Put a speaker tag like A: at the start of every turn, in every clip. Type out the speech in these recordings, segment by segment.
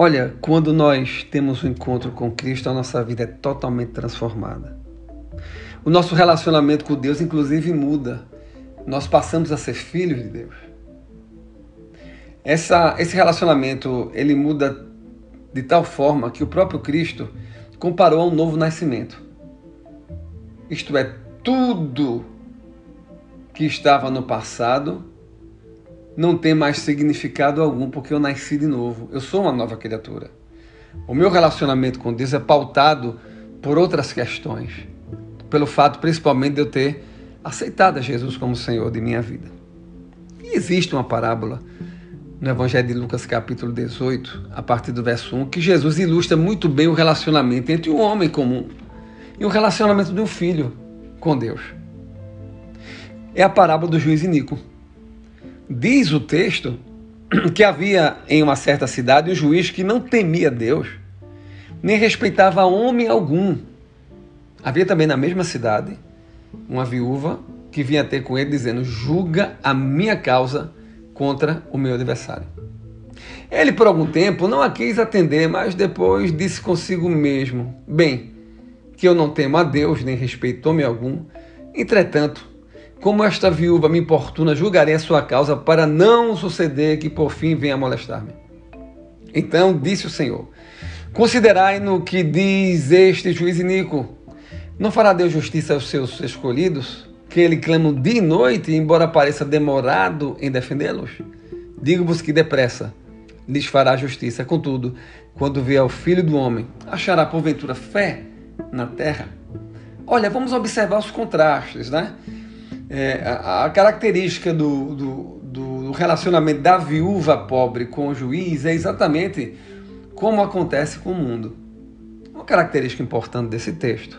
A: Olha, quando nós temos um encontro com Cristo, a nossa vida é totalmente transformada. O nosso relacionamento com Deus, inclusive, muda. Nós passamos a ser filhos de Deus. Essa, esse relacionamento ele muda de tal forma que o próprio Cristo comparou a um novo nascimento. Isto é, tudo que estava no passado não tem mais significado algum porque eu nasci de novo. Eu sou uma nova criatura. O meu relacionamento com Deus é pautado por outras questões, pelo fato principalmente de eu ter aceitado a Jesus como Senhor de minha vida. E existe uma parábola no Evangelho de Lucas, capítulo 18, a partir do verso 1, que Jesus ilustra muito bem o relacionamento entre um homem comum e o relacionamento de um filho com Deus. É a parábola do juiz Inico. Diz o texto que havia em uma certa cidade um juiz que não temia Deus, nem respeitava homem algum. Havia também na mesma cidade uma viúva que vinha ter com ele dizendo: Julga a minha causa contra o meu adversário. Ele, por algum tempo, não a quis atender, mas depois disse consigo mesmo: Bem, que eu não temo a Deus, nem respeito homem algum, entretanto, como esta viúva me importuna, julgarei a sua causa para não suceder que por fim venha molestar-me. Então disse o Senhor: Considerai no que diz este juiz iníquo. Não fará Deus justiça aos seus escolhidos, que ele clamam dia e noite, embora pareça demorado em defendê-los? Digo-vos que depressa lhes fará justiça. Contudo, quando vier o Filho do Homem, achará porventura fé na terra? Olha, vamos observar os contrastes, né? É, a, a, característica do, do, do, relacionamento da viúva pobre com o juiz é exatamente como acontece com o mundo. Uma característica importante desse texto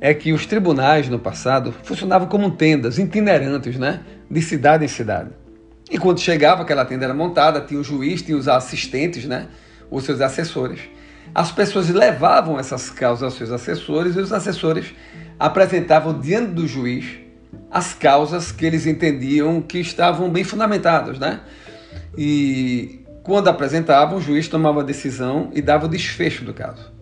A: é que os tribunais no passado funcionavam como tendas itinerantes, né? de cidade em cidade. E quando chegava aquela tenda era montada, tinha o juiz, tinha os assistentes, né? os seus assessores. As pessoas levavam essas causas aos seus assessores e os assessores apresentavam diante do juiz as causas que eles entendiam que estavam bem fundamentadas, né? E quando apresentavam, o juiz tomava a decisão e dava o desfecho do caso.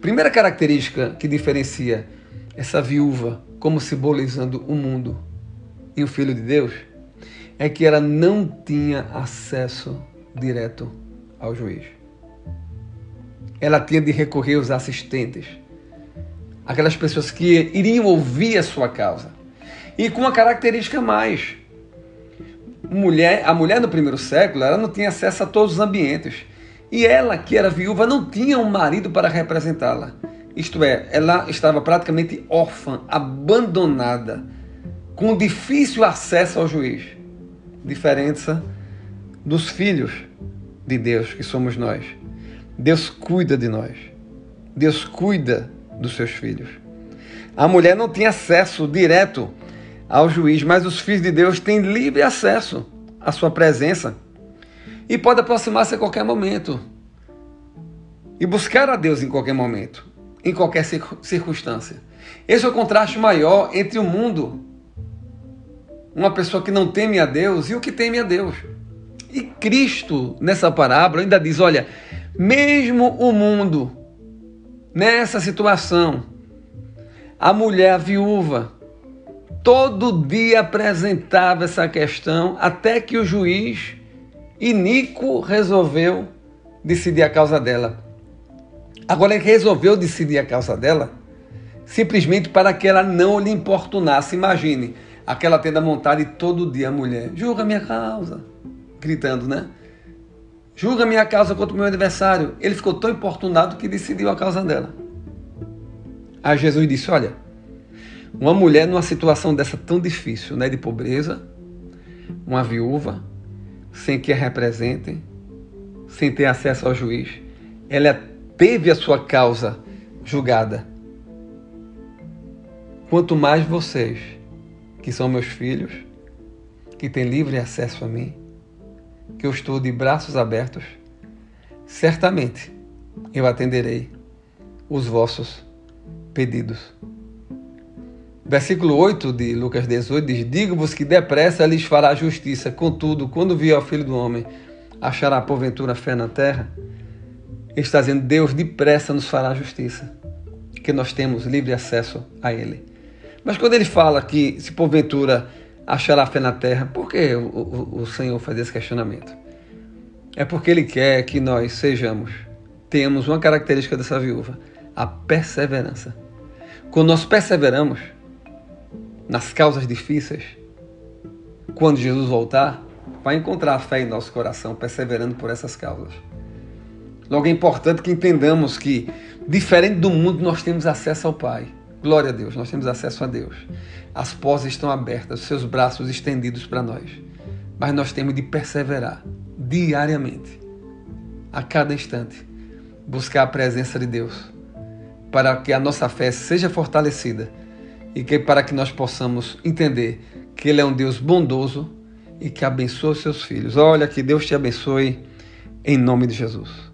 A: Primeira característica que diferencia essa viúva como simbolizando o mundo e o Filho de Deus é que ela não tinha acesso direto ao juiz. Ela tinha de recorrer aos assistentes, aquelas pessoas que iriam ouvir a sua causa. E com uma característica mais. Mulher, a mulher no primeiro século ela não tinha acesso a todos os ambientes. E ela, que era viúva, não tinha um marido para representá-la. Isto é, ela estava praticamente órfã, abandonada, com difícil acesso ao juiz. Diferença dos filhos de Deus, que somos nós. Deus cuida de nós. Deus cuida dos seus filhos. A mulher não tinha acesso direto ao juiz, mas os filhos de Deus têm livre acesso à sua presença e pode aproximar-se a qualquer momento e buscar a Deus em qualquer momento, em qualquer circunstância. Esse é o contraste maior entre o mundo, uma pessoa que não teme a Deus e o que teme a Deus. E Cristo, nessa parábola, ainda diz: olha, mesmo o mundo, nessa situação, a mulher a viúva, todo dia apresentava essa questão até que o juiz Inico resolveu decidir a causa dela. Agora ele resolveu decidir a causa dela simplesmente para que ela não lhe importunasse. Imagine aquela tenda montada e todo dia a mulher, julga minha causa, gritando, né? Julga minha causa contra o meu adversário. Ele ficou tão importunado que decidiu a causa dela. Aí Jesus disse: Olha, uma mulher numa situação dessa tão difícil, né, de pobreza, uma viúva, sem que a representem, sem ter acesso ao juiz, ela teve a sua causa julgada. Quanto mais vocês, que são meus filhos, que têm livre acesso a mim, que eu estou de braços abertos, certamente eu atenderei os vossos pedidos. Versículo 8 de Lucas 18 diz: Digo-vos que depressa lhes fará justiça, contudo, quando vier o filho do homem, achará porventura fé na terra? está dizendo: Deus depressa nos fará justiça, que nós temos livre acesso a Ele. Mas quando ele fala que, se porventura achará fé na terra, por que o, o, o Senhor faz esse questionamento? É porque Ele quer que nós sejamos, temos uma característica dessa viúva, a perseverança. Quando nós perseveramos nas causas difíceis, quando Jesus voltar, vai encontrar fé em nosso coração, perseverando por essas causas. Logo é importante que entendamos que, diferente do mundo, nós temos acesso ao Pai. Glória a Deus, nós temos acesso a Deus. As portas estão abertas, os seus braços estendidos para nós. Mas nós temos de perseverar diariamente, a cada instante, buscar a presença de Deus, para que a nossa fé seja fortalecida e que para que nós possamos entender que Ele é um Deus bondoso e que abençoa os seus filhos. Olha, que Deus te abençoe em nome de Jesus.